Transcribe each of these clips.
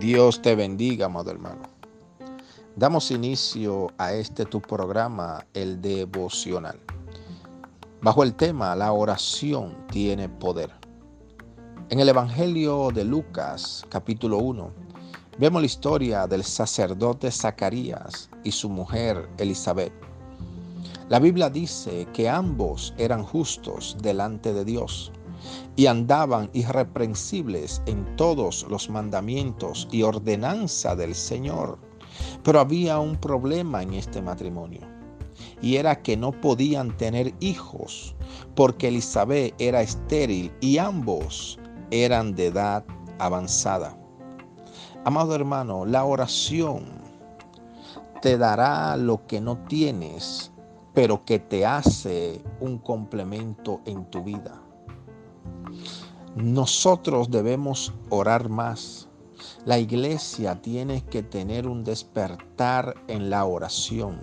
Dios te bendiga, amado hermano. Damos inicio a este tu programa, el devocional. Bajo el tema, la oración tiene poder. En el Evangelio de Lucas, capítulo 1, vemos la historia del sacerdote Zacarías y su mujer Elizabeth. La Biblia dice que ambos eran justos delante de Dios y andaban irreprensibles en todos los mandamientos y ordenanza del Señor. Pero había un problema en este matrimonio y era que no podían tener hijos porque Elizabeth era estéril y ambos eran de edad avanzada. Amado hermano, la oración te dará lo que no tienes, pero que te hace un complemento en tu vida. Nosotros debemos orar más. La iglesia tiene que tener un despertar en la oración.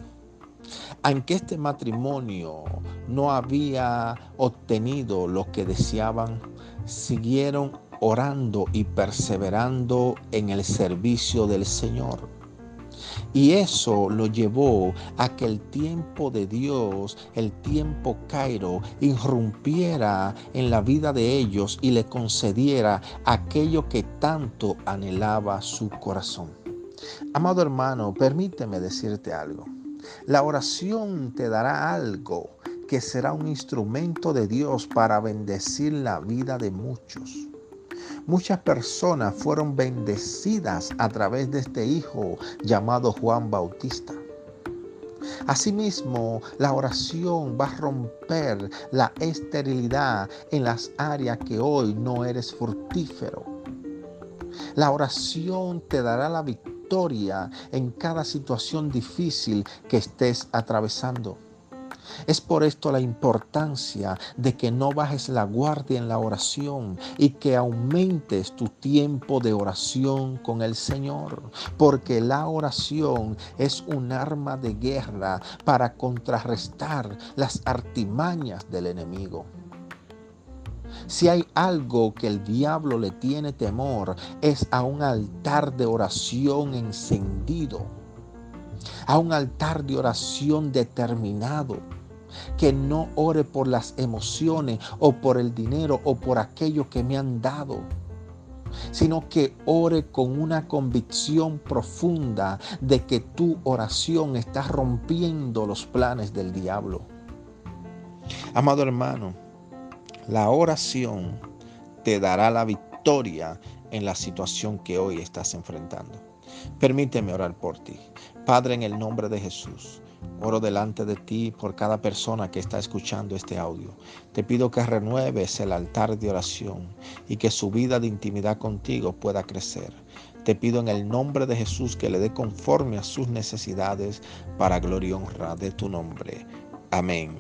Aunque este matrimonio no había obtenido lo que deseaban, siguieron orando y perseverando en el servicio del Señor. Y eso lo llevó a que el tiempo de Dios, el tiempo Cairo, irrumpiera en la vida de ellos y le concediera aquello que tanto anhelaba su corazón. Amado hermano, permíteme decirte algo. La oración te dará algo que será un instrumento de Dios para bendecir la vida de muchos. Muchas personas fueron bendecidas a través de este hijo llamado Juan Bautista. Asimismo, la oración va a romper la esterilidad en las áreas que hoy no eres fructífero. La oración te dará la victoria en cada situación difícil que estés atravesando. Es por esto la importancia de que no bajes la guardia en la oración y que aumentes tu tiempo de oración con el Señor, porque la oración es un arma de guerra para contrarrestar las artimañas del enemigo. Si hay algo que el diablo le tiene temor, es a un altar de oración encendido, a un altar de oración determinado que no ore por las emociones o por el dinero o por aquello que me han dado sino que ore con una convicción profunda de que tu oración está rompiendo los planes del diablo. Amado hermano, la oración te dará la victoria en la situación que hoy estás enfrentando. Permíteme orar por ti. Padre, en el nombre de Jesús. Oro delante de ti por cada persona que está escuchando este audio. Te pido que renueves el altar de oración y que su vida de intimidad contigo pueda crecer. Te pido en el nombre de Jesús que le dé conforme a sus necesidades para gloria y honra de tu nombre. Amén.